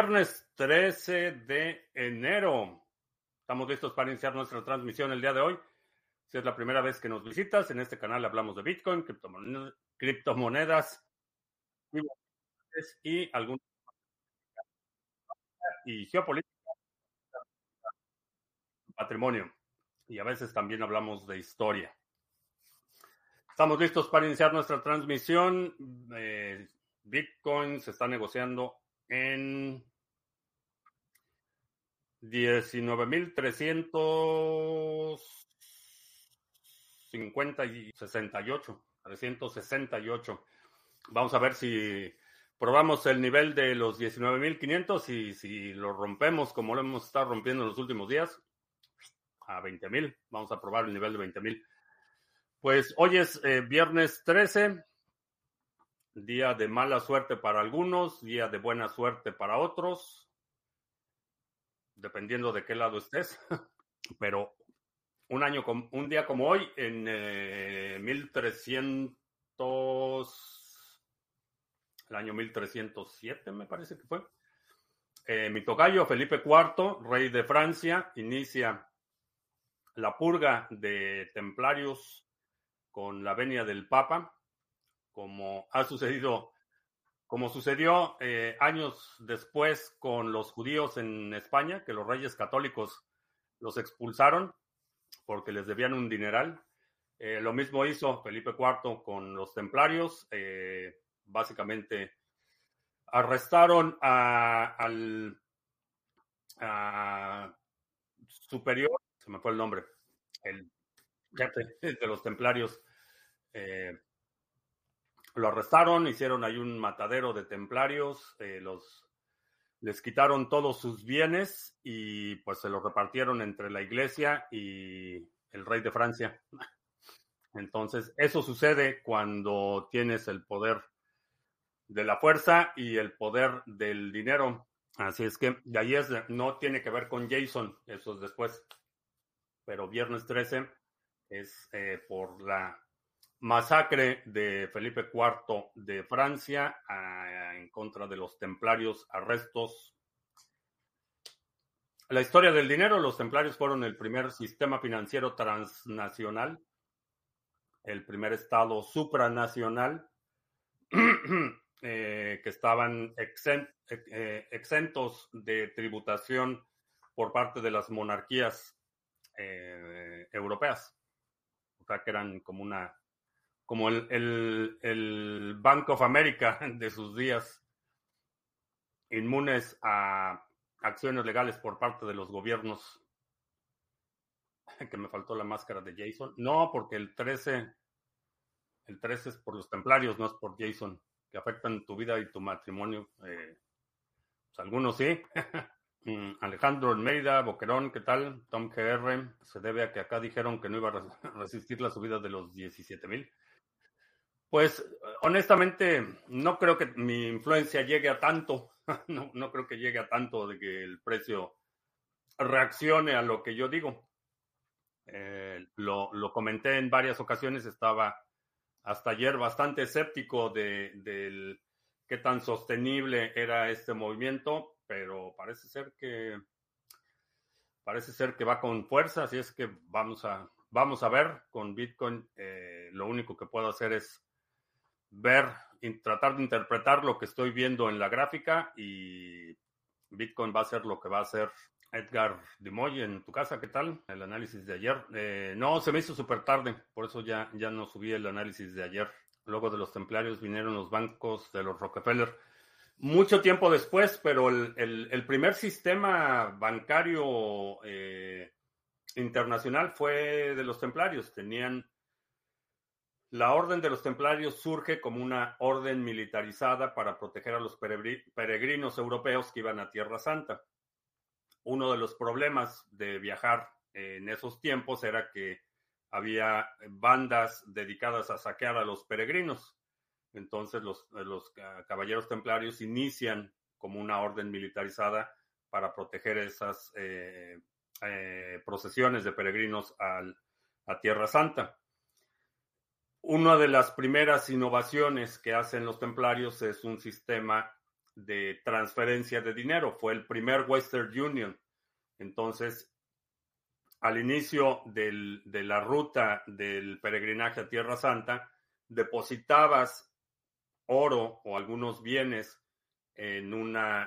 Viernes 13 de enero. Estamos listos para iniciar nuestra transmisión el día de hoy. Si es la primera vez que nos visitas, en este canal hablamos de Bitcoin, criptomonedas, y algún y geopolítica, patrimonio. Y a veces también hablamos de historia. Estamos listos para iniciar nuestra transmisión. Eh, Bitcoin se está negociando en 19.350 y 68, 368. Vamos a ver si probamos el nivel de los 19.500 y si lo rompemos como lo hemos estado rompiendo en los últimos días a 20.000. Vamos a probar el nivel de 20.000. Pues hoy es eh, viernes 13, Día de mala suerte para algunos, día de buena suerte para otros, dependiendo de qué lado estés. Pero un año, un día como hoy, en 1300, el año 1307 me parece que fue, eh, mi tocayo Felipe IV, rey de Francia, inicia la purga de templarios con la venia del Papa como ha sucedido, como sucedió eh, años después con los judíos en España, que los reyes católicos los expulsaron porque les debían un dineral. Eh, lo mismo hizo Felipe IV con los templarios. Eh, básicamente arrestaron al superior, se me fue el nombre, el jefe de los templarios. Lo arrestaron, hicieron ahí un matadero de templarios, eh, los, les quitaron todos sus bienes y pues se los repartieron entre la iglesia y el rey de Francia. Entonces, eso sucede cuando tienes el poder de la fuerza y el poder del dinero. Así es que de ahí es, no tiene que ver con Jason, eso es después. Pero viernes 13 es eh, por la masacre de Felipe IV de Francia en contra de los templarios, arrestos. La historia del dinero, los templarios fueron el primer sistema financiero transnacional, el primer estado supranacional, eh, que estaban eh, exentos de tributación por parte de las monarquías eh, europeas. O sea, que eran como una como el, el, Bank of America de sus días, inmunes a acciones legales por parte de los gobiernos. Que me faltó la máscara de Jason. No, porque el 13, el 13 es por los templarios, no es por Jason, que afectan tu vida y tu matrimonio. Eh, pues algunos sí. Mm, Alejandro Almeida, Boquerón, ¿qué tal? Tom GR, se debe a que acá dijeron que no iba a resistir la subida de los 17 mil. Pues honestamente, no creo que mi influencia llegue a tanto. No, creo que llegue a tanto de que el precio reaccione a lo que yo digo. Eh, lo, comenté en varias ocasiones, estaba hasta ayer bastante escéptico de, qué tan sostenible era este movimiento, pero parece ser que parece ser que va con fuerza, así es que vamos a vamos a ver con Bitcoin. Eh, lo único que puedo hacer es ver tratar de interpretar lo que estoy viendo en la gráfica y Bitcoin va a ser lo que va a hacer Edgar Dimoy en tu casa, ¿qué tal? El análisis de ayer. Eh, no, se me hizo súper tarde, por eso ya, ya no subí el análisis de ayer. Luego de los templarios vinieron los bancos de los Rockefeller. Mucho tiempo después, pero el, primer sistema bancario eh, internacional fue de los templarios. Tenían la Orden de los Templarios surge como una orden militarizada para proteger a los peregrinos europeos que iban a Tierra Santa. Uno de los problemas de viajar en esos tiempos era que había bandas dedicadas a saquear a los peregrinos. Entonces los, caballeros templarios inician como una orden militarizada para proteger esas eh, eh, procesiones de peregrinos a Tierra Santa. Una de las primeras innovaciones que hacen los templarios es un sistema de transferencia de dinero. Fue el primer Western Union. Entonces, al inicio de la ruta del peregrinaje a Tierra Santa, depositabas oro o algunos bienes en,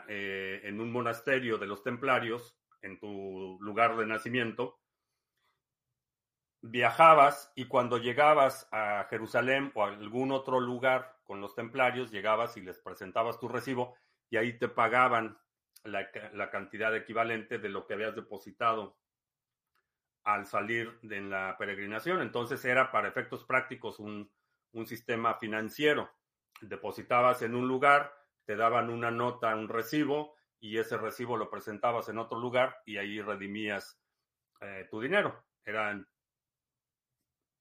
eh, en un monasterio de los templarios, en tu lugar de nacimiento, viajabas y cuando llegabas a Jerusalén o a algún otro lugar con los templarios, llegabas y les presentabas tu recibo y ahí te pagaban la, cantidad equivalente de lo que habías depositado al salir de la peregrinación. Entonces era para efectos prácticos un, un sistema financiero. Depositabas en un lugar, te daban una nota, un recibo, y ese recibo lo presentabas en otro lugar y ahí redimías eh, tu dinero. Eran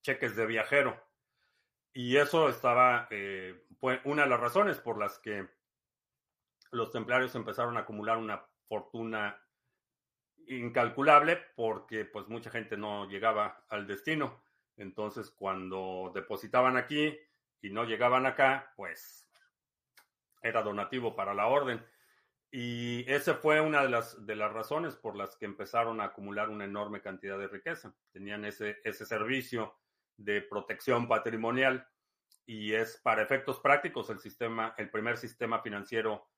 cheques de viajero. Y eso estaba, eh, una de las razones por las que los templarios empezaron a acumular una fortuna incalculable porque pues mucha gente no llegaba al destino. Entonces cuando depositaban aquí y no llegaban acá, pues era donativo para la orden. Y esa fue una de las, de las razones por las que empezaron a acumular una enorme cantidad de riqueza. Tenían ese, ese servicio de protección patrimonial y es para efectos prácticos el sistema, el primer sistema financiero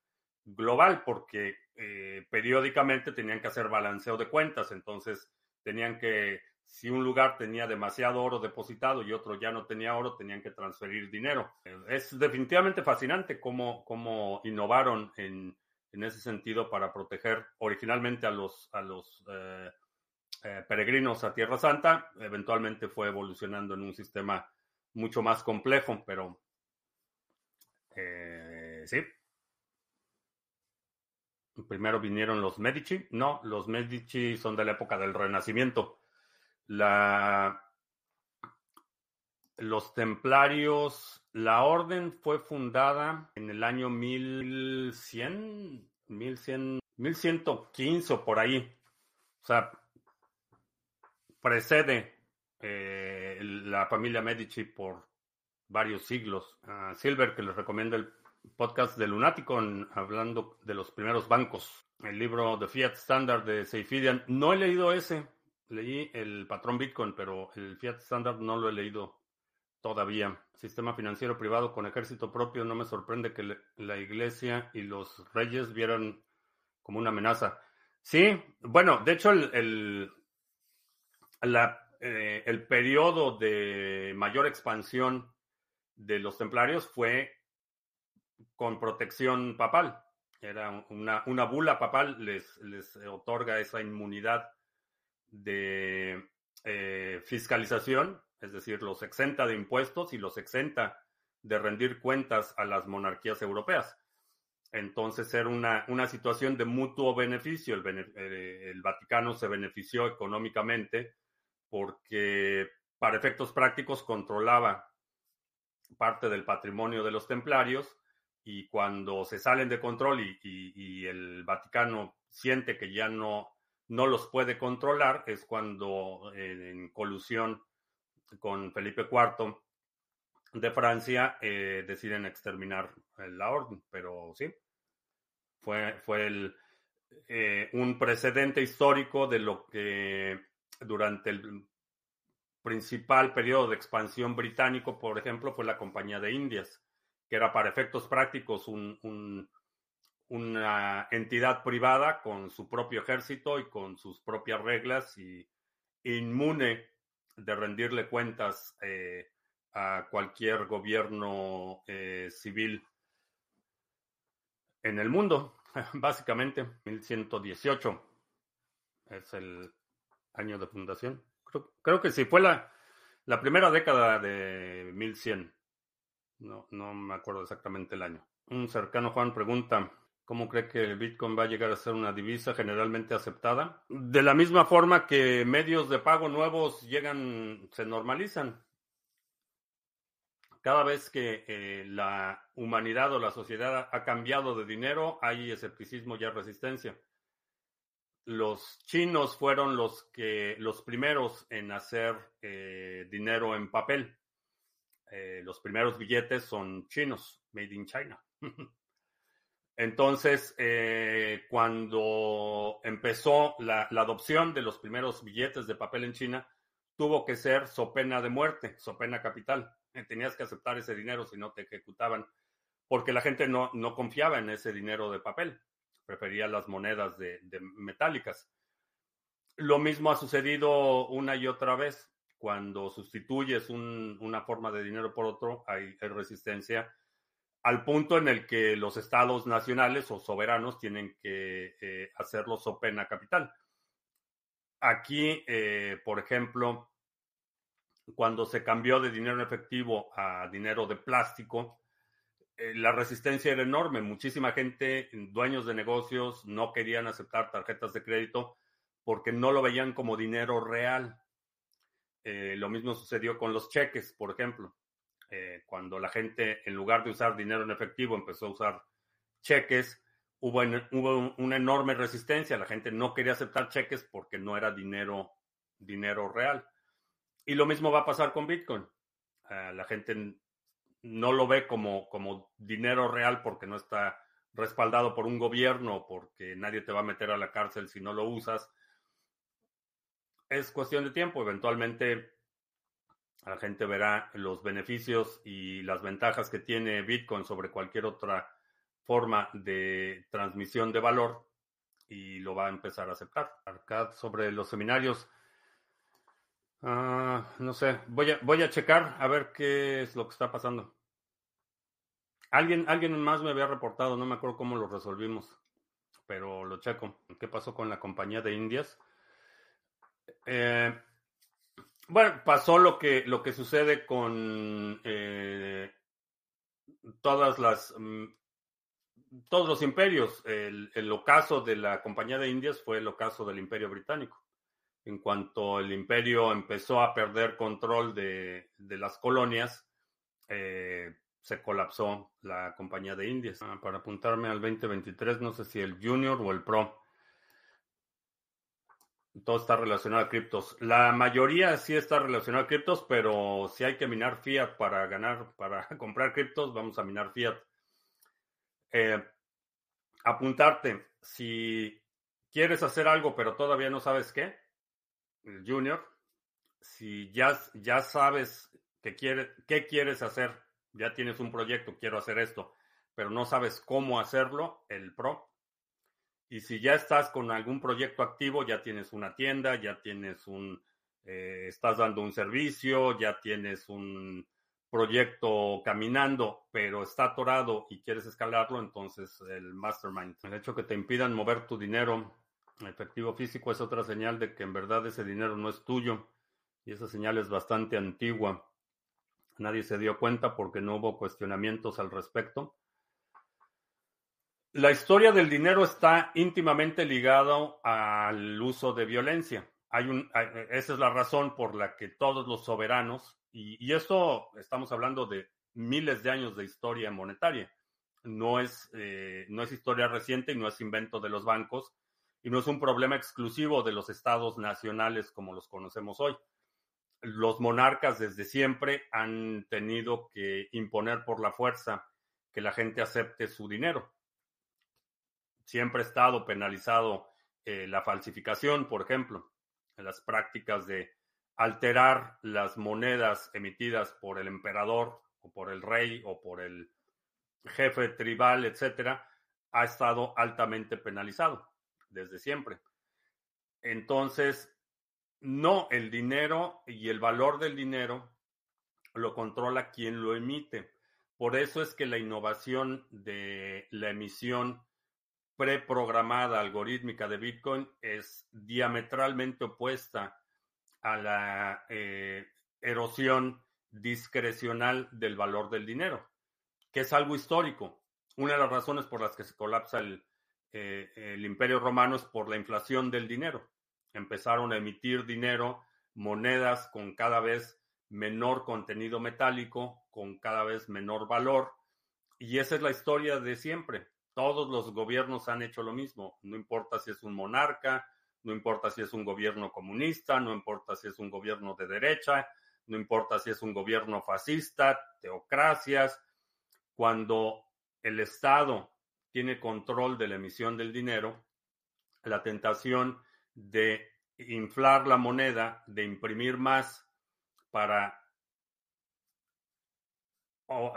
global, porque eh, periódicamente tenían que hacer balanceo de cuentas, entonces tenían que, si un lugar tenía demasiado oro depositado y otro ya no tenía oro, tenían que transferir dinero. Es definitivamente fascinante cómo, cómo innovaron en, en ese sentido para proteger originalmente a los, a los eh, eh, peregrinos a Tierra Santa. Eventualmente fue evolucionando en un sistema mucho más complejo, pero eh, sí. Primero vinieron los Medici. No, los Medici son de la época del Renacimiento. La, los templarios, la orden fue fundada en el año 1100, 1100, 1115 o por ahí. O sea, precede eh, la familia Medici por varios siglos. Silver, que les recomiendo el podcast de Lunático hablando de los primeros bancos. El libro de Fiat Standard de Seifidian. No he leído ese. Leí el patrón Bitcoin, pero el Fiat Standard no lo he leído todavía. Sistema financiero privado con ejército propio. No me sorprende que la iglesia y los reyes vieran como una amenaza. Sí, bueno, de hecho el eh, el periodo de mayor expansión de los templarios fue con protección papal. Era una, una bula papal, les, les otorga esa inmunidad de eh, fiscalización, es decir, los exenta de impuestos y los exenta de rendir cuentas a las monarquías europeas. Entonces era una, una situación de mutuo beneficio. El, eh, el, Vaticano se benefició económicamente porque para efectos prácticos controlaba parte del patrimonio de los templarios y cuando se salen de control y, el Vaticano siente que ya no, no los puede controlar, es cuando en colusión con Felipe IV de Francia eh, deciden exterminar la orden. Pero sí, fue, fue eh, un precedente histórico de lo que durante el principal periodo de expansión británico, por ejemplo, fue la Compañía de Indias, que era para efectos prácticos una entidad privada con su propio ejército y con sus propias reglas y inmune de rendirle cuentas eh, a cualquier gobierno eh, civil en el mundo, básicamente, 1118 es el año de fundación. Creo, que sí, fue la, la primera década de 1100. No, no me acuerdo exactamente el año. Un cercano Juan pregunta, ¿cómo cree que el Bitcoin va a llegar a ser una divisa generalmente aceptada? De la misma forma que medios de pago nuevos llegan, se normalizan. Cada vez que eh, la humanidad o la sociedad ha cambiado de dinero, hay escepticismo y resistencia los chinos fueron los que los primeros en hacer eh, dinero en papel. Eh, los primeros billetes son chinos, made in China. Entonces, cuando empezó la, la, adopción de los primeros billetes de papel en China, tuvo que ser so pena de muerte, so pena capital. Tenías que aceptar ese dinero si no te ejecutaban, porque la gente no, no confiaba en ese dinero de papel, prefería las monedas de, metálicas. Lo mismo ha sucedido una y otra vez. Cuando sustituyes un, una forma de dinero por otro, hay, resistencia al punto en el que los estados nacionales o soberanos tienen que eh, hacerlo so pena capital. Aquí, eh, por ejemplo, cuando se cambió de dinero efectivo a dinero de plástico, la resistencia era enorme. Muchísima gente, dueños de negocios, no querían aceptar tarjetas de crédito porque no lo veían como dinero real. Eh, lo mismo sucedió con los cheques, por ejemplo. Eh, cuando la gente, en lugar de usar dinero en efectivo, empezó a usar cheques, hubo, hubo una enorme resistencia. La gente no quería aceptar cheques porque no era dinero, dinero real. Y lo mismo va a pasar con Bitcoin. Uh, la gente no lo ve como, como dinero real porque no está respaldado por un gobierno, porque nadie te va a meter a la cárcel si no lo usas. Es cuestión de tiempo. Eventualmente la gente verá los beneficios y las ventajas que tiene Bitcoin sobre cualquier otra forma de transmisión de valor y lo va a empezar a aceptar. Arcad sobre los seminarios. Uh, no sé, voy a, voy a checar a ver qué es lo que está pasando. Alguien, alguien más me había reportado, no me acuerdo cómo lo resolvimos, pero lo checo. ¿Qué pasó con la compañía de Indias? Eh, bueno, pasó lo que, lo que sucede con eh, todas las mm, todos los imperios. El, ocaso de la compañía de Indias fue el ocaso del imperio británico en cuanto el imperio empezó a perder control de, de las colonias, eh, se colapsó la compañía de Indias. Ah, para apuntarme al 2023, no sé si el Junior o el Pro. Todo está relacionado a criptos. La mayoría sí está relacionado a criptos, pero si hay que minar fiat para ganar, para comprar criptos, vamos a minar fiat. Eh, apuntarte, si quieres hacer algo, pero todavía no sabes qué, junior, si ya, ya sabes que quiere, qué quieres hacer, ya tienes un proyecto, quiero hacer esto, pero no sabes cómo hacerlo, el pro. Y si ya estás con algún proyecto activo, ya tienes una tienda, ya tienes un, eh, estás dando un servicio, ya tienes un proyecto caminando, pero está atorado y quieres escalarlo, entonces el mastermind. El hecho que te impidan mover tu dinero efectivo físico es otra señal de que en verdad ese dinero no es tuyo y esa señal es bastante antigua. Nadie se dio cuenta porque no hubo cuestionamientos al respecto. La historia del dinero está íntimamente ligado al uso de violencia. Hay un, esa es la razón por la que todos los soberanos, y, y esto estamos hablando de miles de años de historia monetaria, no es, eh, no es historia reciente y no es invento de los bancos, y no es un problema exclusivo de los estados nacionales como los conocemos hoy. Los monarcas desde siempre han tenido que imponer por la fuerza que la gente acepte su dinero. Siempre ha estado penalizado eh, la falsificación, por ejemplo, las prácticas de alterar las monedas emitidas por el emperador o por el rey o por el jefe tribal, etcétera, ha estado altamente penalizado desde siempre. Entonces, no, el dinero y el valor del dinero lo controla quien lo emite. Por eso es que la innovación de la emisión preprogramada algorítmica de Bitcoin es diametralmente opuesta a la eh, erosión discrecional del valor del dinero, que es algo histórico. Una de las razones por las que se colapsa el, eh, el imperio romano es por la inflación del dinero. Empezaron a emitir dinero, monedas con cada vez menor contenido metálico, con cada vez menor valor. Y esa es la historia de siempre. Todos los gobiernos han hecho lo mismo. No importa si es un monarca, no importa si es un gobierno comunista, no importa si es un gobierno de derecha, no importa si es un gobierno fascista, teocracias. Cuando el Estado tiene control de la emisión del dinero, la tentación de inflar la moneda, de imprimir más para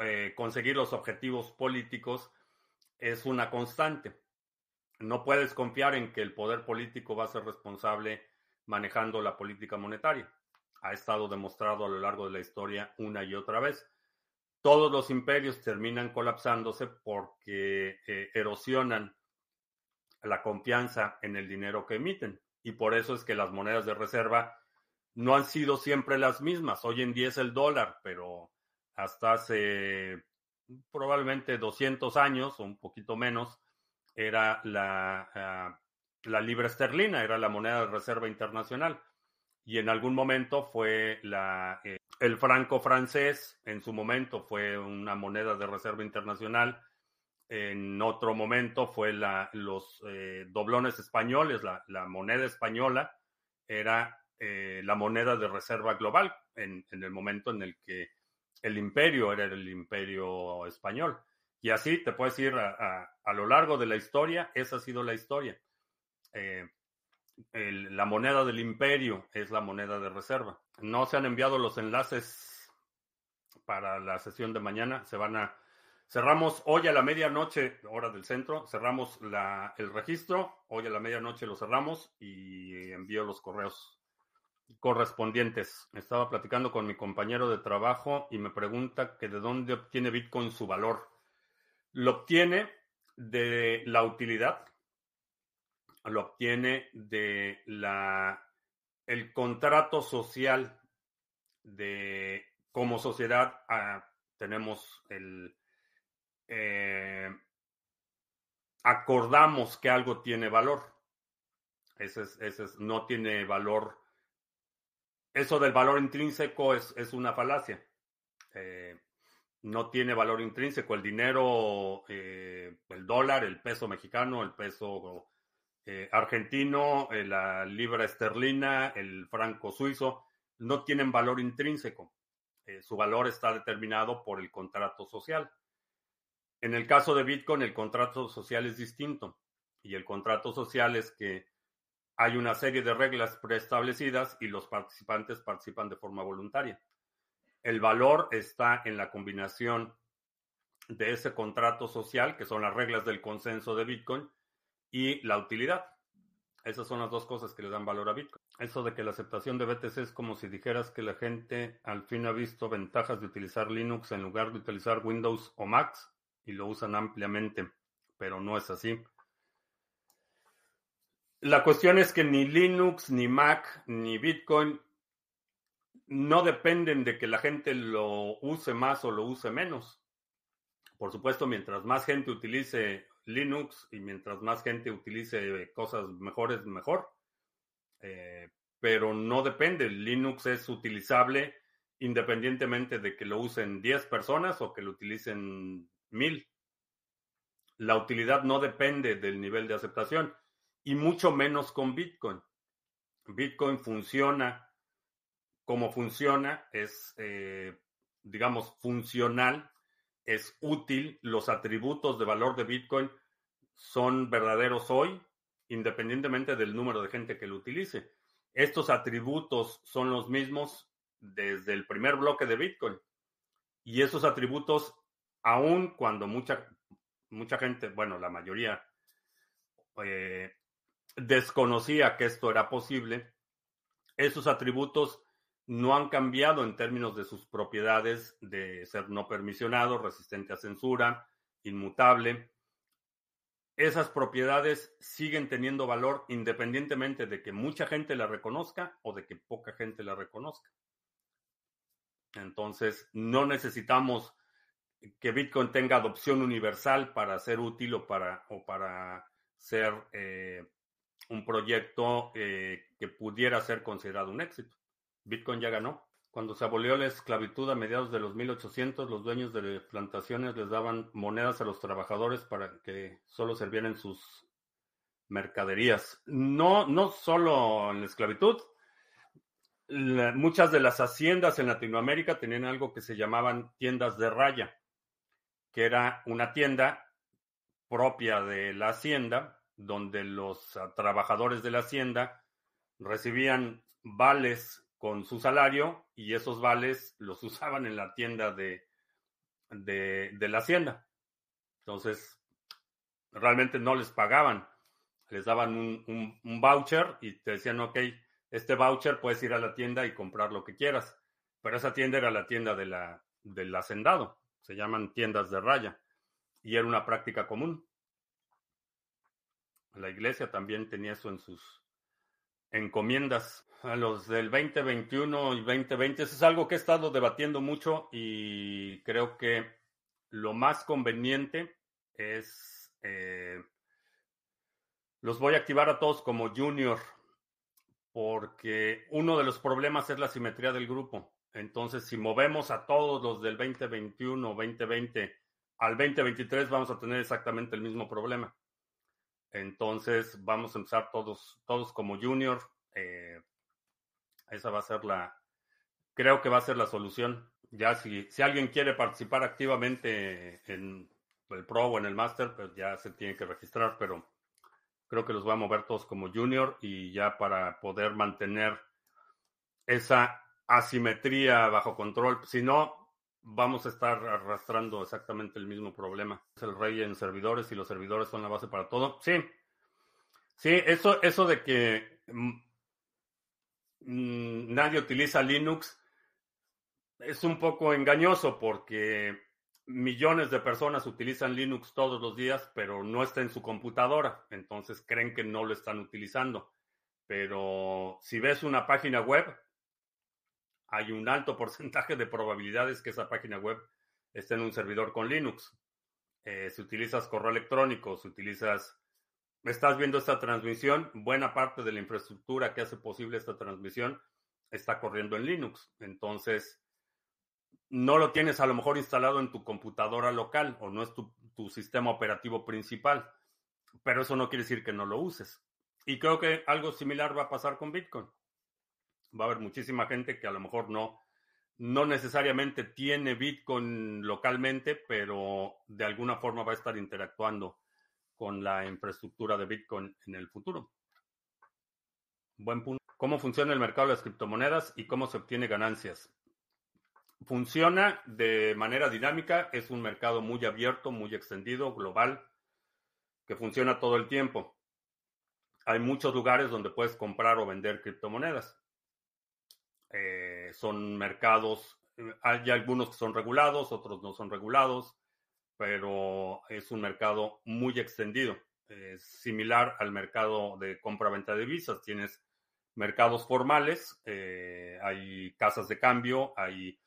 eh, conseguir los objetivos políticos es una constante. No puedes confiar en que el poder político va a ser responsable manejando la política monetaria. Ha estado demostrado a lo largo de la historia una y otra vez. Todos los imperios terminan colapsándose porque eh, erosionan la confianza en el dinero que emiten. Y por eso es que las monedas de reserva no han sido siempre las mismas. Hoy en día es el dólar, pero hasta hace probablemente 200 años o un poquito menos, era la, ah, la libra esterlina, era la moneda de reserva internacional. Y en algún momento fue la, eh, el franco francés, en su momento fue una moneda de reserva internacional. En otro momento fue la, los eh, doblones españoles, la, la, moneda española era eh, la moneda de reserva global en, en el momento en el que el imperio era el imperio español. Y así te puedes ir a, lo largo de la historia, esa ha sido la historia. Eh, la moneda del imperio es la moneda de reserva. No se han enviado los enlaces para la sesión de mañana. Se van a cerramos hoy a la medianoche, hora del centro, cerramos el registro. Hoy a la medianoche lo cerramos y envío los correos correspondientes. Estaba platicando con mi compañero de trabajo y me pregunta que de dónde obtiene Bitcoin su valor. Lo obtiene de la utilidad, lo obtiene de la el contrato social de como sociedad ah, tenemos el eh, acordamos que algo tiene valor. Ese es, ese es, no tiene valor eso del valor intrínseco es, una falacia. Eh, no tiene valor intrínseco. El dinero, eh, el dólar, el peso mexicano, el peso argentino, la libra esterlina, el franco suizo, no tienen valor intrínseco. su valor está determinado por el contrato social. En el caso de Bitcoin, el contrato social es distinto. Y el contrato social es que hay una serie de reglas preestablecidas y los participantes participan de forma voluntaria. El valor está en la combinación de ese contrato social, que son las reglas del consenso de Bitcoin, y la utilidad. Esas son las dos cosas que le dan valor a Bitcoin. Eso de que la aceptación de BTC es como si dijeras que la gente al fin ha visto ventajas de utilizar Linux en lugar de utilizar Windows o Macs y lo usan ampliamente, pero no es así. La cuestión es que ni Linux, ni Mac, ni Bitcoin no dependen de que la gente lo use más o lo use menos. Por supuesto, mientras más gente utilice Linux y mientras más gente utilice cosas mejores, mejor. Eh, pero no depende. Linux es utilizable independientemente de que lo usen 10 personas o que lo utilicen 1000. La utilidad no depende del nivel de aceptación y mucho menos con Bitcoin. Bitcoin funciona como funciona, es, eh, digamos, funcional, es útil. Los atributos de valor de Bitcoin son verdaderos hoy, independientemente del número de gente que lo utilice. Estos atributos son los mismos desde el primer bloque de Bitcoin. Y esos atributos, aun cuando mucha, mucha gente, bueno, la mayoría, eh, desconocía que esto era posible, esos atributos no han cambiado en términos de sus propiedades de ser no permisionado, resistente a censura, inmutable. Esas propiedades siguen teniendo valor independientemente de que mucha gente la reconozca o de que poca gente la reconozca. Entonces, no necesitamos que Bitcoin tenga adopción universal para ser útil o para, o para ser eh, un proyecto eh, que pudiera ser considerado un éxito. Bitcoin ya ganó. Cuando se abolió la esclavitud a mediados de los 1800, los dueños de plantaciones les daban monedas a los trabajadores para que solo sirvieran sus mercaderías. No, no solo en la esclavitud. muchas de las haciendas en Latinoamérica tenían algo que se llamaban tiendas de raya, que era una tienda propia de la hacienda, donde los ah, trabajadores de la hacienda recibían vales con su salario y esos vales los usaban en la tienda de, de, la hacienda. Entonces, realmente no les pagaban, les daban un, un, voucher y te decían, ok, este voucher puedes ir a la tienda y comprar lo que quieras, pero esa tienda era la tienda de la, del hacendado, se llaman tiendas de raya y era una práctica común. La iglesia también tenía eso en sus encomiendas. A los del 2021 y 2020, eso es algo que he estado debatiendo mucho y creo que lo más conveniente es, eh, los voy a activar a todos como junior, porque uno de los problemas es la simetría del grupo. Entonces, si movemos a todos los del 2021, 2020 al 2023, vamos a tener exactamente el mismo problema. Entonces, vamos a empezar todos, todos como junior. Eh, esa va a ser la, creo que va a ser la solución. Ya si, si alguien quiere participar activamente en el Pro o en el Master, pues ya se tiene que registrar, pero creo que los voy a mover todos como Junior y ya para poder mantener esa asimetría bajo control. Si no, vamos a estar arrastrando exactamente el mismo problema. Es el rey en servidores y los servidores son la base para todo. Sí, sí, eso, eso de que mm, mm, nadie utiliza Linux es un poco engañoso porque millones de personas utilizan Linux todos los días, pero no está en su computadora, entonces creen que no lo están utilizando. Pero si ves una página web, hay un alto porcentaje de probabilidades que esa página web esté en un servidor con Linux. Eh, si utilizas correo electrónico, si utilizas, estás viendo esta transmisión, buena parte de la infraestructura que hace posible esta transmisión está corriendo en Linux. Entonces, no lo tienes a lo mejor instalado en tu computadora local o no es tu, sistema operativo principal, pero eso no quiere decir que no lo uses. Y creo que algo similar va a pasar con Bitcoin. Va a haber muchísima gente que a lo mejor no, no necesariamente tiene Bitcoin localmente, pero de alguna forma va a estar interactuando con la infraestructura de Bitcoin en el futuro. Buen punto. ¿Cómo funciona el mercado de las criptomonedas y cómo se obtiene ganancias? Funciona de manera dinámica, es un mercado muy abierto, muy extendido, global, que funciona todo el tiempo. Hay muchos lugares donde puedes comprar o vender criptomonedas. Eh, son mercados, hay algunos que son regulados, otros no son regulados, pero es un mercado muy extendido. Es similar al mercado de compra-venta de divisas. Tienes mercados formales, eh, hay casas de cambio, hay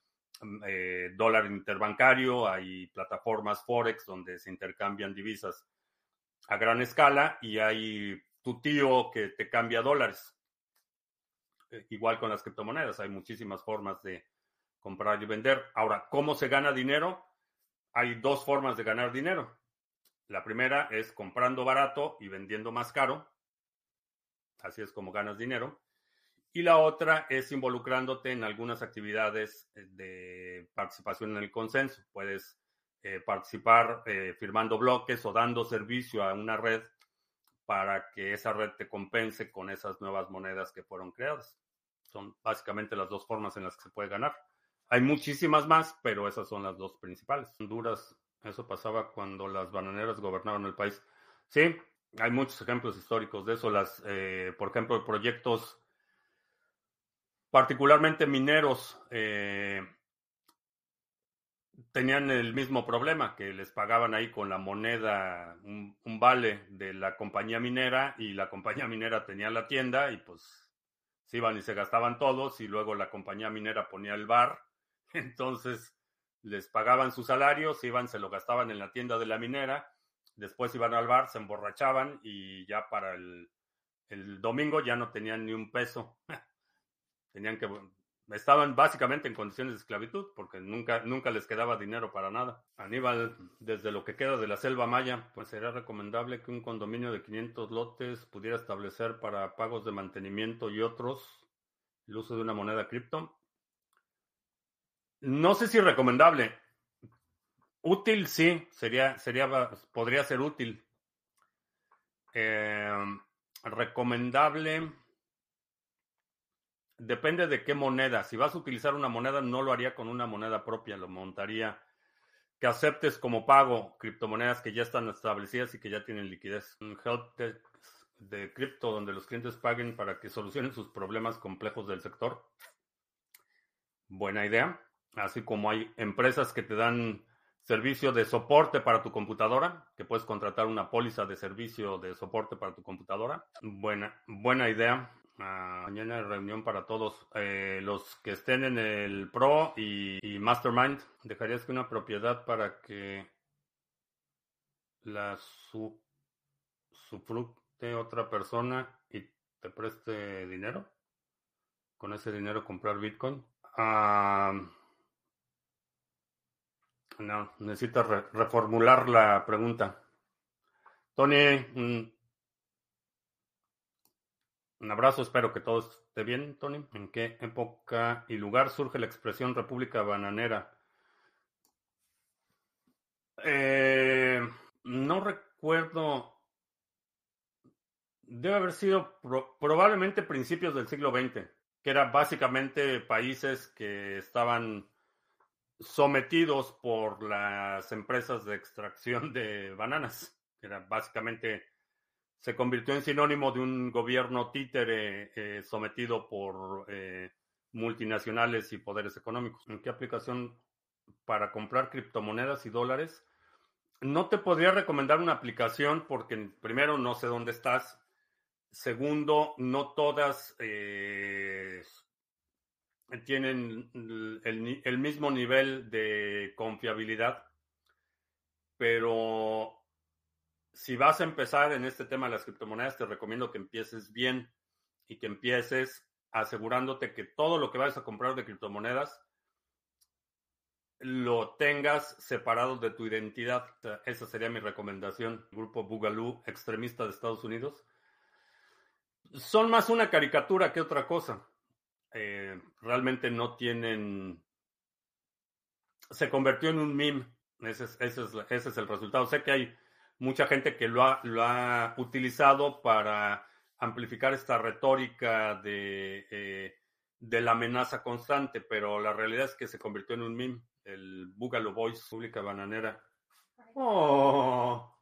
eh, dólar interbancario, hay plataformas Forex donde se intercambian divisas a gran escala y hay tu tío que te cambia dólares. Eh, igual con las criptomonedas, hay muchísimas formas de comprar y vender. Ahora, ¿cómo se gana dinero? Hay dos formas de ganar dinero. La primera es comprando barato y vendiendo más caro. Así es como ganas dinero. Y la otra es involucrándote en algunas actividades eh, de participación en el consenso. Puedes eh, participar firmando bloques o dando servicio a una red para que esa red te compense con esas nuevas monedas que fueron creadas. Son básicamente las dos formas en las que se puede ganar. Hay muchísimas más, pero esas son las dos principales. Honduras, eso pasaba cuando las bananeras gobernaron el país. Sí, hay muchos ejemplos históricos de eso. Las, por ejemplo, proyectos particularmente mineros, eh, tenían el mismo problema, que les pagaban ahí con la moneda un, vale de la compañía minera y la compañía minera tenía la tienda y pues se iban y se gastaban todos y luego la compañía minera ponía el bar, entonces les pagaban su salario, se iban, se lo gastaban en la tienda de la minera, después iban al bar, se emborrachaban y ya para el, el domingo ya no tenían ni un peso. Tenían que, estaban básicamente en condiciones de esclavitud porque nunca, nunca les quedaba dinero para nada. Aníbal, desde lo que queda de la selva maya, pues sería recomendable que un condominio de 500 lotes pudiera establecer para pagos de mantenimiento y otros el uso de una moneda cripto. No sé si recomendable. Útil, sí, sería, sería, podría ser útil. Eh, recomendable. Depende de qué moneda. Si vas a utilizar una moneda, no lo haría con una moneda propia, lo montaría. Que aceptes como pago criptomonedas que ya están establecidas y que ya tienen liquidez. Un help de cripto donde los clientes paguen para que solucionen sus problemas complejos del sector. Buena idea. Así como hay empresas que te dan servicio de soporte para tu computadora, que puedes contratar una póliza de servicio de soporte para tu computadora. Buena, buena idea. Mañana reunión para todos. Eh, los que estén en el Pro y, Mastermind, ¿dejarías que una propiedad para que la su, sufrute otra persona y te preste dinero? Con ese dinero comprar Bitcoin. No, necesitas reformular la pregunta. Tony, un, abrazo, espero que todo esté bien, Tony. ¿En qué época y lugar surge la expresión República Bananera? Eh, no recuerdo. Debe haber sido probablemente principios del siglo XX, que eran básicamente países que estaban sometidos por las empresas de extracción de bananas. Era básicamente se convirtió en sinónimo de un gobierno títere eh, sometido por eh, multinacionales y poderes económicos. ¿En qué aplicación para comprar criptomonedas y dólares? No te podría recomendar una aplicación porque primero no sé dónde estás. Segundo, no todas eh, tienen el, mismo nivel de confiabilidad, pero si vas a empezar en este tema de las criptomonedas, te recomiendo que empieces bien y que empieces asegurándote que todo lo que vayas a comprar de criptomonedas lo tengas separado de tu identidad. esa sería mi recomendación. grupo Boogaloo, extremista de Estados Unidos. Son más una caricatura que otra cosa. Eh, realmente no tienen... Se convirtió en un meme. Ese es, ese, es, el resultado. Sé que hay mucha gente que lo ha, lo ha utilizado para amplificar esta retórica de, eh, de la amenaza constante, pero la realidad es que se convirtió en un meme. El Bugalo Voice, pública bananera. Oh.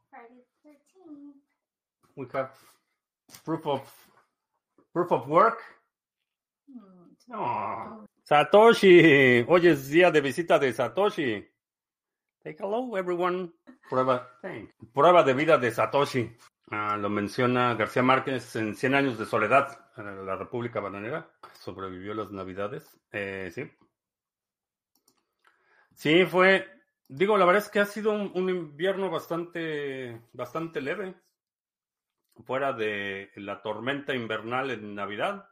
We have proof of proof of work. Satoshi, hoy es día de visita de Satoshi. Say hello, everyone. Prueba, prueba de vida de Satoshi. Ah, lo menciona García Márquez en 100 años de soledad en la República Bananera. Sobrevivió las Navidades. Eh, sí. Sí, fue. Digo, la verdad es que ha sido un, invierno bastante, bastante leve. Fuera de la tormenta invernal en Navidad.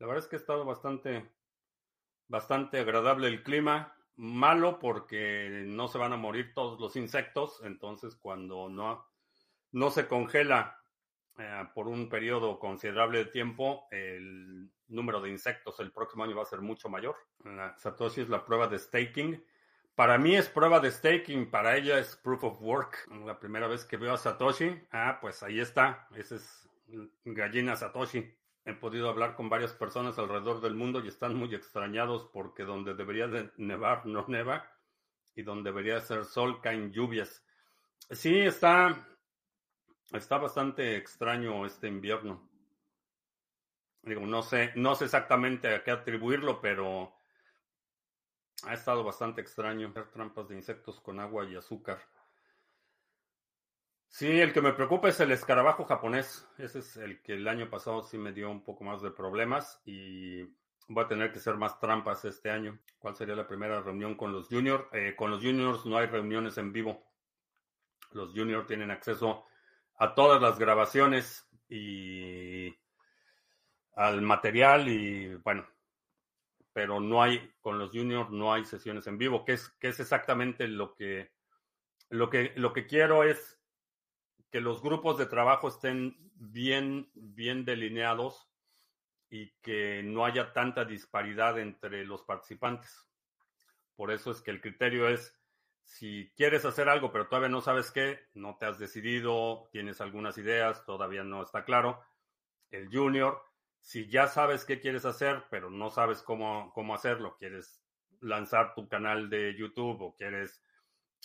La verdad es que ha estado bastante, bastante agradable el clima. Malo porque no se van a morir todos los insectos. Entonces, cuando no, no se congela eh, por un periodo considerable de tiempo, el número de insectos el próximo año va a ser mucho mayor. Satoshi es la prueba de staking. Para mí es prueba de staking, para ella es proof of work. La primera vez que veo a Satoshi, ah, pues ahí está. Ese es gallina Satoshi. He podido hablar con varias personas alrededor del mundo y están muy extrañados porque donde debería de nevar no neva y donde debería ser sol caen lluvias. Sí, está, está bastante extraño este invierno. Digo, no sé, no sé exactamente a qué atribuirlo, pero ha estado bastante extraño. Hacer trampas de insectos con agua y azúcar. Sí, el que me preocupa es el escarabajo japonés. Ese es el que el año pasado sí me dio un poco más de problemas y voy a tener que hacer más trampas este año. ¿Cuál sería la primera reunión con los juniors? Eh, con los juniors no hay reuniones en vivo. Los juniors tienen acceso a todas las grabaciones y al material y bueno, pero no hay, con los juniors no hay sesiones en vivo, que es, que es exactamente lo que, lo que, lo que quiero es que los grupos de trabajo estén bien, bien delineados y que no haya tanta disparidad entre los participantes. Por eso es que el criterio es Si quieres hacer algo, pero todavía no sabes qué, no te has decidido, tienes algunas ideas, todavía no está claro. El junior, si ya sabes qué quieres hacer, pero no sabes cómo, cómo hacerlo, quieres lanzar tu canal de YouTube o quieres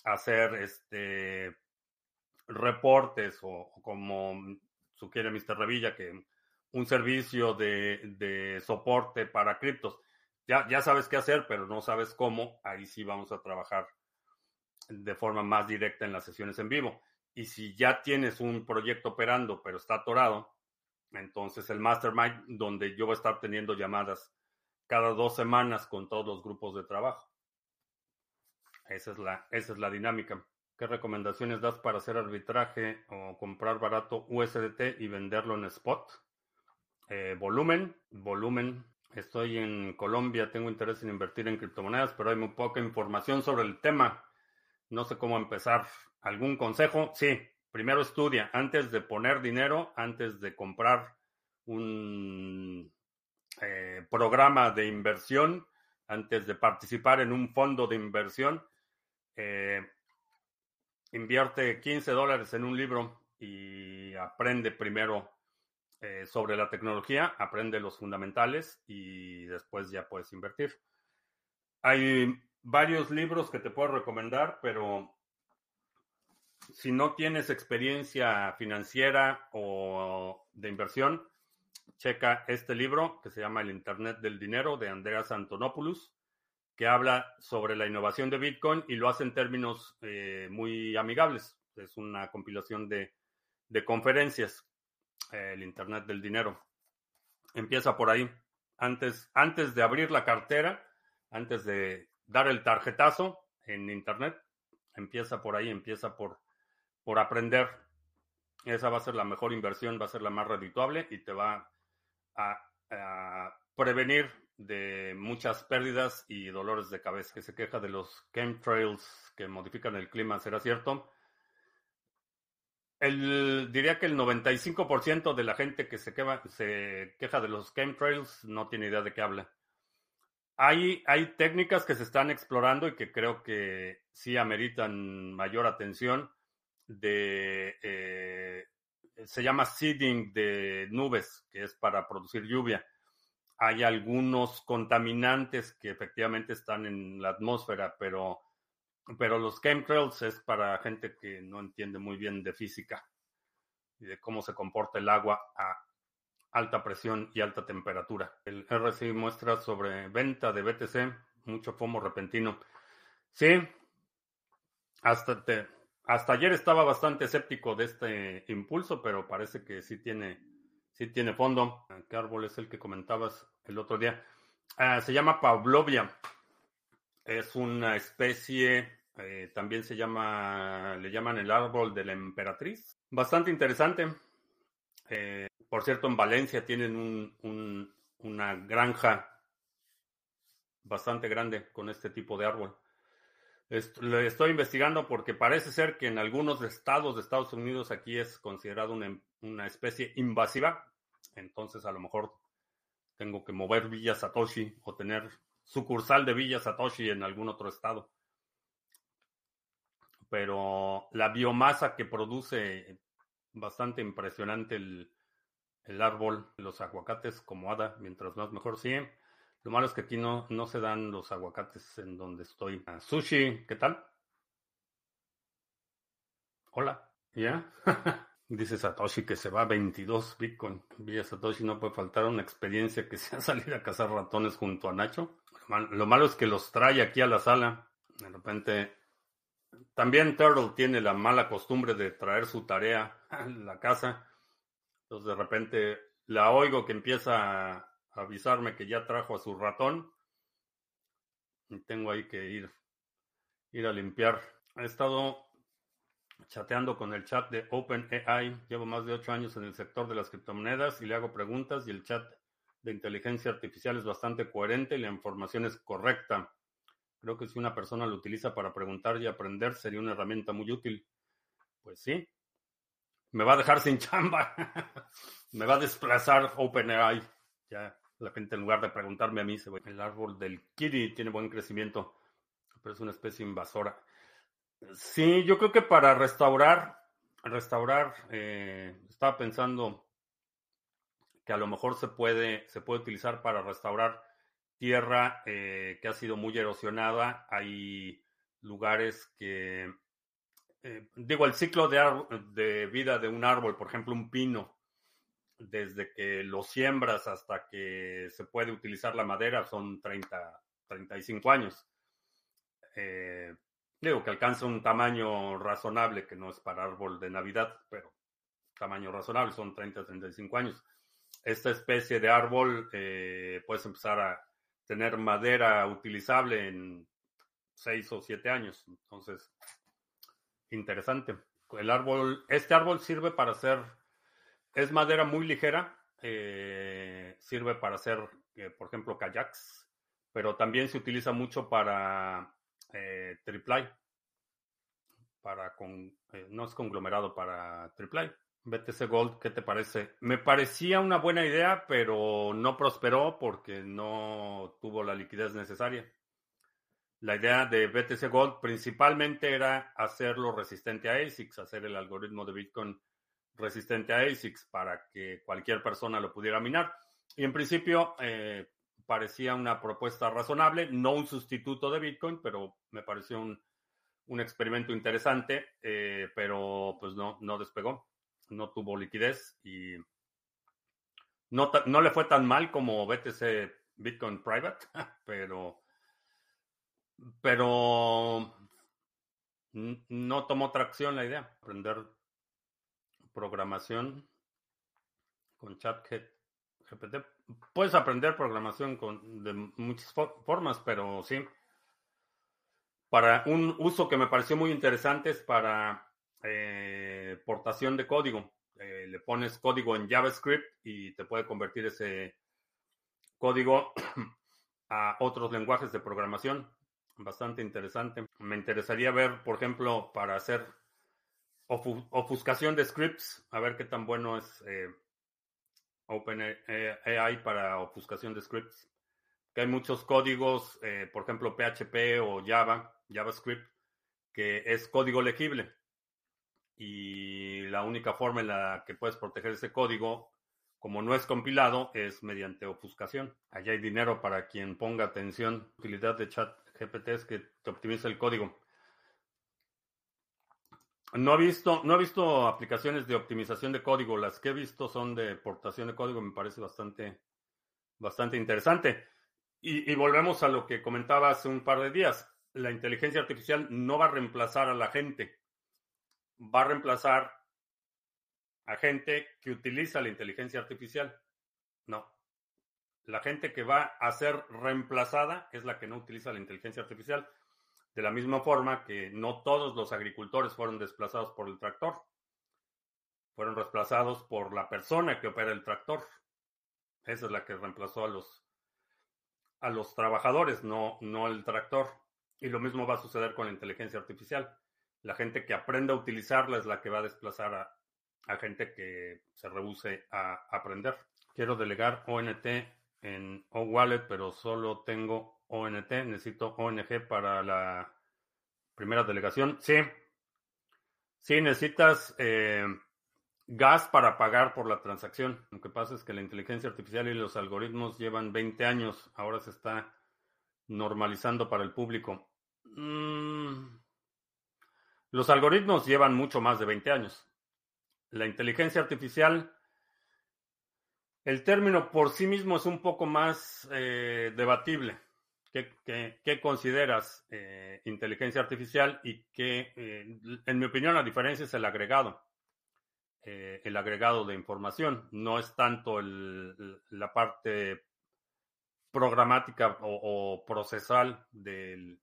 hacer este reportes o, como sugiere Mr. Revilla, que un servicio de, de soporte para criptos. Ya, ya sabes qué hacer, pero no sabes cómo. Ahí sí vamos a trabajar de forma más directa en las sesiones en vivo. Y si ya tienes un proyecto operando, pero está atorado, entonces el mastermind, donde yo voy a estar teniendo llamadas cada dos semanas con todos los grupos de trabajo. Esa es la, esa es la dinámica. ¿Qué recomendaciones das para hacer arbitraje o comprar barato USDT y venderlo en spot? Eh, volumen, volumen. Estoy en Colombia, tengo interés en invertir en criptomonedas, pero hay muy poca información sobre el tema. No sé cómo empezar. ¿Algún consejo? Sí, primero estudia. Antes de poner dinero, antes de comprar un eh, programa de inversión, antes de participar en un fondo de inversión, eh, invierte 15 dólares en un libro y aprende primero eh, sobre la tecnología, aprende los fundamentales y después ya puedes invertir. Hay varios libros que te puedo recomendar, pero si no tienes experiencia financiera o de inversión, checa este libro que se llama El Internet del Dinero de Andreas Antonopoulos que habla sobre la innovación de Bitcoin y lo hace en términos eh, muy amigables. Es una compilación de, conferencias, el Internet del Dinero. Empieza por ahí. Antes, antes de abrir la cartera, antes de dar el tarjetazo en Internet, empieza por ahí, empieza por, por aprender. Esa va a ser la mejor inversión, va a ser la más redituable y te va a prevenir de muchas pérdidas y dolores de cabeza, que se queja de los chemtrails que modifican el clima, ¿será cierto? El, diría que el 95% de la gente que se queja, de los chemtrails no tiene idea de qué habla. Hay, hay técnicas que se están explorando y que creo que sí ameritan mayor atención de... Eh, se llama seeding de nubes, que es para producir lluvia hay algunos contaminantes que efectivamente están en la atmósfera, pero, pero los chemtrails es para gente que no entiende muy bien de física y de cómo se comporta el agua a alta presión y alta temperatura. El RSI muestra sobre venta de BTC, mucho fomo repentino. Sí, hasta, hasta ayer estaba bastante escéptico de este impulso, pero parece que sí tiene Sí, tiene fondo. ¿Qué árbol es el que comentabas el otro día? Ah, se llama Pavlovia. Es una especie, eh, también se llama, le llaman el árbol de la emperatriz. Bastante interesante. Eh, por cierto, en Valencia tienen una granja bastante grande con este tipo de árbol. Lo estoy investigando porque parece ser que en algunos estados de Estados Unidos aquí es considerado una, una especie invasiva, entonces a lo mejor tengo que mover Villa Satoshi o tener sucursal de Villa Satoshi en algún otro estado. Pero la biomasa que produce bastante impresionante el, árbol, los aguacates como hada, mientras más mejor sí. Lo malo es que aquí no, no se dan los aguacates en donde estoy. Ah, sushi, ¿qué tal? Hola, ¿ya? Dice Satoshi que se va a 22 Bitcoin. Vía Satoshi no puede faltar una experiencia que sea salir a cazar ratones junto a Nacho. Lo malo es que los trae aquí a la sala. De repente, también Turtle tiene la mala costumbre de traer su tarea a la casa. Entonces de repente la oigo que empieza avisarme que ya trajo a su ratón. Y tengo ahí que ir, ir a limpiar. He estado chateando con el chat de OpenAI. Llevo más de ocho años en el sector de las criptomonedas y le hago preguntas y el chat de inteligencia artificial es bastante coherente y la información es correcta. Creo que si una persona lo utiliza para preguntar y aprender sería una herramienta muy útil. Pues sí. Me va a dejar sin chamba. Me va a desplazar OpenAI. Ya la gente en lugar de preguntarme a mí se. El árbol del Kiri tiene buen crecimiento, pero es una especie invasora. Sí, yo creo que para restaurar, restaurar, eh, estaba pensando que a lo mejor se puede, se puede utilizar para restaurar tierra eh, que ha sido muy erosionada. Hay lugares que, eh, digo, el ciclo de vida de un árbol, por ejemplo, un pino, desde que lo siembras hasta que se puede utilizar la madera son 30, 35 años. Eh, digo que alcanza un tamaño razonable, que no es para árbol de Navidad, pero tamaño razonable, son 30, 35 años. Esta especie de árbol eh, puedes empezar a tener madera utilizable en 6 o 7 años. Entonces, interesante. El árbol, este árbol sirve para hacer es madera muy ligera, eh, sirve para hacer, eh, por ejemplo, kayaks, pero también se utiliza mucho para eh, triplay, para con, eh, no es conglomerado para triplay. BTC Gold, ¿qué te parece? Me parecía una buena idea, pero no prosperó porque no tuvo la liquidez necesaria. La idea de BTC Gold principalmente era hacerlo resistente a ASICs, hacer el algoritmo de Bitcoin resistente a ASICs para que cualquier persona lo pudiera minar. Y en principio eh, parecía una propuesta razonable, no un sustituto de Bitcoin, pero me pareció un, experimento interesante, eh, pero pues no, no despegó, no tuvo liquidez y no, no le fue tan mal como BTC Bitcoin Private, pero, pero no tomó tracción la idea, aprender programación con ChatGPT. Puedes aprender programación con, de muchas formas, pero sí. Para un uso que me pareció muy interesante es para eh, portación de código. Eh, le pones código en JavaScript y te puede convertir ese código a otros lenguajes de programación. Bastante interesante. Me interesaría ver, por ejemplo, para hacer ofuscación de scripts, a ver qué tan bueno es eh, OpenAI para ofuscación de scripts. Que hay muchos códigos, eh, por ejemplo, PHP o Java, JavaScript, que es código legible. Y la única forma en la que puedes proteger ese código, como no es compilado, es mediante ofuscación. Allá hay dinero para quien ponga atención. Utilidad de chat GPT es que te optimiza el código. No he visto, no he visto aplicaciones de optimización de código. Las que he visto son de portación de código. Me parece bastante, bastante interesante. Y, y, volvemos a lo que comentaba hace un par de días. La inteligencia artificial no va a reemplazar a la gente. Va a reemplazar a gente que utiliza la inteligencia artificial. No. La gente que va a ser reemplazada es la que no utiliza la inteligencia artificial. De la misma forma que no todos los agricultores fueron desplazados por el tractor, fueron reemplazados por la persona que opera el tractor. Esa es la que reemplazó a los, a los trabajadores, no, no el tractor. Y lo mismo va a suceder con la inteligencia artificial. La gente que aprenda a utilizarla es la que va a desplazar a, a gente que se rehúse a aprender. Quiero delegar ONT en OWallet, pero solo tengo ONT, necesito ONG para la primera delegación. Sí, sí, necesitas eh, gas para pagar por la transacción. Lo que pasa es que la inteligencia artificial y los algoritmos llevan 20 años, ahora se está normalizando para el público. Mm, los algoritmos llevan mucho más de 20 años. La inteligencia artificial, el término por sí mismo es un poco más eh, debatible. ¿Qué, consideras eh, inteligencia artificial y qué, eh, en mi opinión, la diferencia es el agregado? Eh, el agregado de información. No es tanto la parte programática o, procesal del,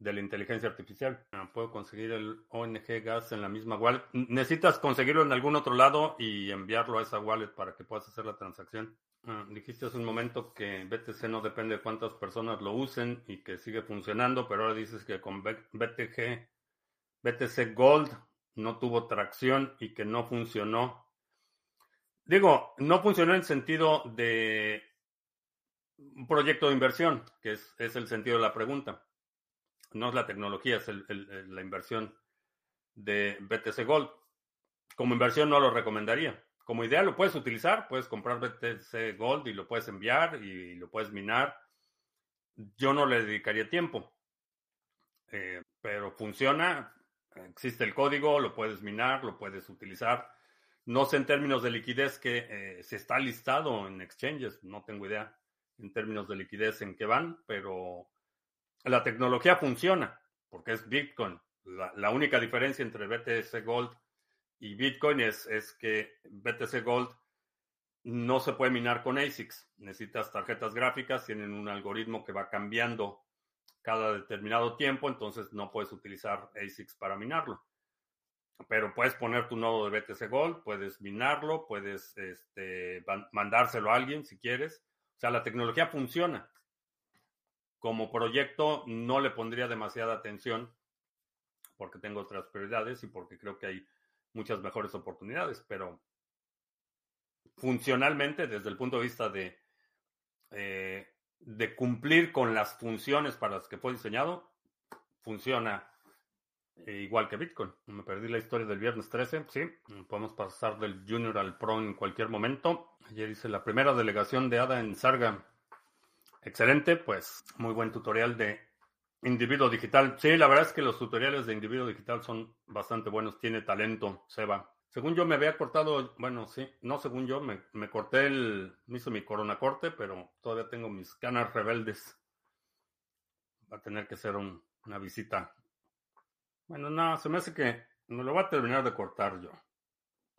de la inteligencia artificial. Ah, puedo conseguir el ONG Gas en la misma wallet. Necesitas conseguirlo en algún otro lado y enviarlo a esa wallet para que puedas hacer la transacción. Ah, dijiste hace un momento que BTC no depende de cuántas personas lo usen y que sigue funcionando, pero ahora dices que con BTG, BTC Gold no tuvo tracción y que no funcionó. Digo, no funcionó en sentido de un proyecto de inversión, que es, es el sentido de la pregunta. no es la tecnología, es la inversión de BTC Gold. Como inversión no lo recomendaría. Como idea lo puedes utilizar, puedes comprar BTC Gold y lo puedes enviar y lo puedes minar. Yo no le dedicaría tiempo, eh, pero funciona. Existe el código, lo puedes minar, lo puedes utilizar. No sé en términos de liquidez que eh, se está listado en exchanges, no tengo idea en términos de liquidez en qué van, pero la tecnología funciona porque es Bitcoin. La, única diferencia entre BTC Gold y Bitcoin es, es, que BTC Gold no se puede minar con ASICs. Necesitas tarjetas gráficas, tienen un algoritmo que va cambiando cada determinado tiempo, entonces no puedes utilizar ASICs para minarlo. Pero puedes poner tu nodo de BTC Gold, puedes minarlo, puedes este, mandárselo a alguien si quieres. O sea, la tecnología funciona. Como proyecto no le pondría demasiada atención porque tengo otras prioridades y porque creo que hay muchas mejores oportunidades, pero funcionalmente, desde el punto de vista de, eh, cumplir con las funciones para las que fue diseñado, funciona eh, igual que Bitcoin. Me perdí la historia del viernes 13, sí, podemos pasar del Junior al Pro en cualquier momento. Ayer hice la primera delegación de ADA en Sarga. Excelente, pues muy buen tutorial de individuo digital. Sí, la verdad es que los tutoriales de individuo digital son bastante buenos. Tiene talento, Seba. Según yo me había cortado, bueno, sí, no según yo, me, corté el, me hizo mi corona corte, pero todavía tengo mis canas rebeldes. Va a tener que ser una visita. Bueno, no, se me hace que me lo voy a terminar de cortar yo.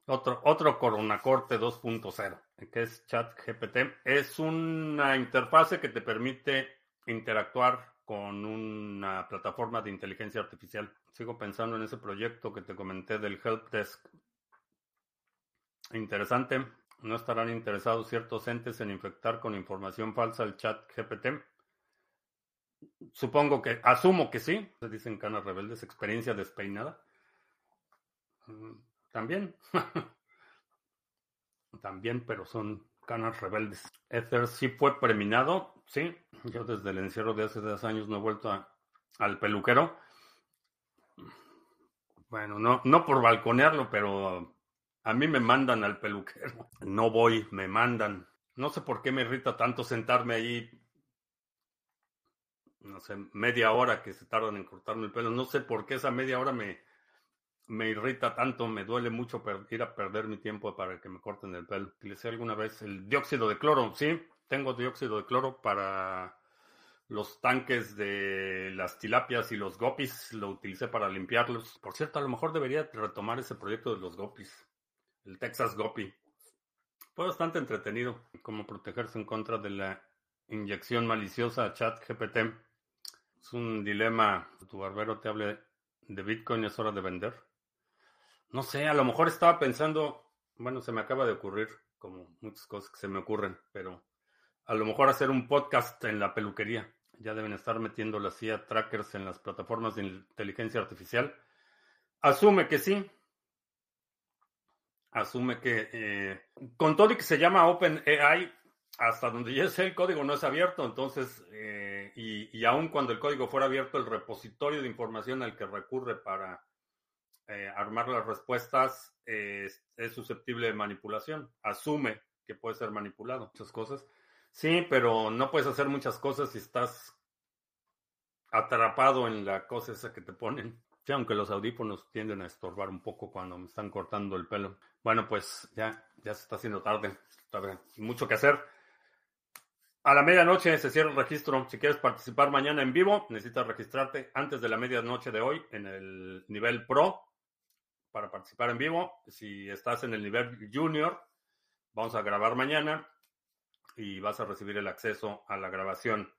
Otro, otro Corona Corte 2.0, que es ChatGPT. Es una interfase que te permite interactuar con una plataforma de inteligencia artificial. Sigo pensando en ese proyecto que te comenté del Help Desk. Interesante. ¿No estarán interesados ciertos entes en infectar con información falsa el chat GPT? Supongo que, asumo que sí. Se dicen canas rebeldes, experiencia despeinada. Mm, también. También, pero son canas rebeldes. Ether sí fue preminado, sí. Yo desde el encierro de hace dos años no he vuelto al peluquero. Bueno, no, no por balconearlo, pero a mí me mandan al peluquero. No voy, me mandan. No sé por qué me irrita tanto sentarme ahí, no sé, media hora que se tardan en cortarme el pelo. No sé por qué esa media hora me, me irrita tanto, me duele mucho ir a perder mi tiempo para que me corten el pelo. Utilicé alguna vez el dióxido de cloro. Sí, tengo dióxido de cloro para los tanques de las tilapias y los gopis. Lo utilicé para limpiarlos. Por cierto, a lo mejor debería retomar ese proyecto de los gopis. El Texas Gopi. Fue bastante entretenido. Cómo protegerse en contra de la inyección maliciosa a chat GPT. Es un dilema. Tu barbero te hable de Bitcoin, es hora de vender. No sé, a lo mejor estaba pensando, bueno, se me acaba de ocurrir, como muchas cosas que se me ocurren, pero a lo mejor hacer un podcast en la peluquería. Ya deben estar metiendo las CIA trackers en las plataformas de inteligencia artificial. Asume que sí. Asume que eh, con todo y que se llama OpenAI, hasta donde ya sé el código no es abierto, entonces, eh, y, y aun cuando el código fuera abierto, el repositorio de información al que recurre para eh, armar las respuestas es susceptible de manipulación. Asume que puede ser manipulado. Muchas cosas. Sí, pero no puedes hacer muchas cosas si estás atrapado en la cosa esa que te ponen. Sí, aunque los audífonos tienden a estorbar un poco cuando me están cortando el pelo. Bueno, pues ya, ya se está haciendo tarde. mucho que hacer. A la medianoche se cierra el registro. Si quieres participar mañana en vivo, necesitas registrarte antes de la medianoche de hoy en el nivel Pro para participar en vivo. Si estás en el nivel junior, vamos a grabar mañana y vas a recibir el acceso a la grabación.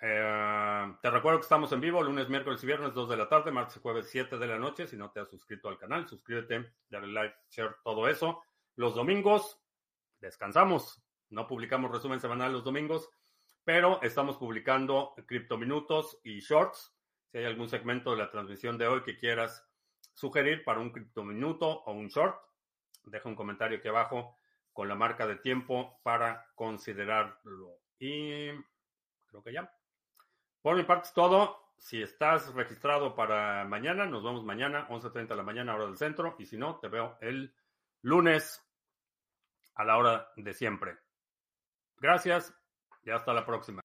Eh, te recuerdo que estamos en vivo lunes, miércoles y viernes 2 de la tarde, martes y jueves 7 de la noche. Si no te has suscrito al canal, suscríbete, dale like, share, todo eso. Los domingos descansamos. No publicamos resumen semanal los domingos, pero estamos publicando criptominutos y shorts. Si hay algún segmento de la transmisión de hoy que quieras sugerir para un criptominuto o un short, deja un comentario aquí abajo con la marca de tiempo para considerarlo. Y creo que ya. Por mi parte es todo. si estás registrado para mañana, nos vemos mañana, 11.30 de la mañana, hora del centro. Y si no, te veo el lunes a la hora de siempre. Gracias y hasta la próxima.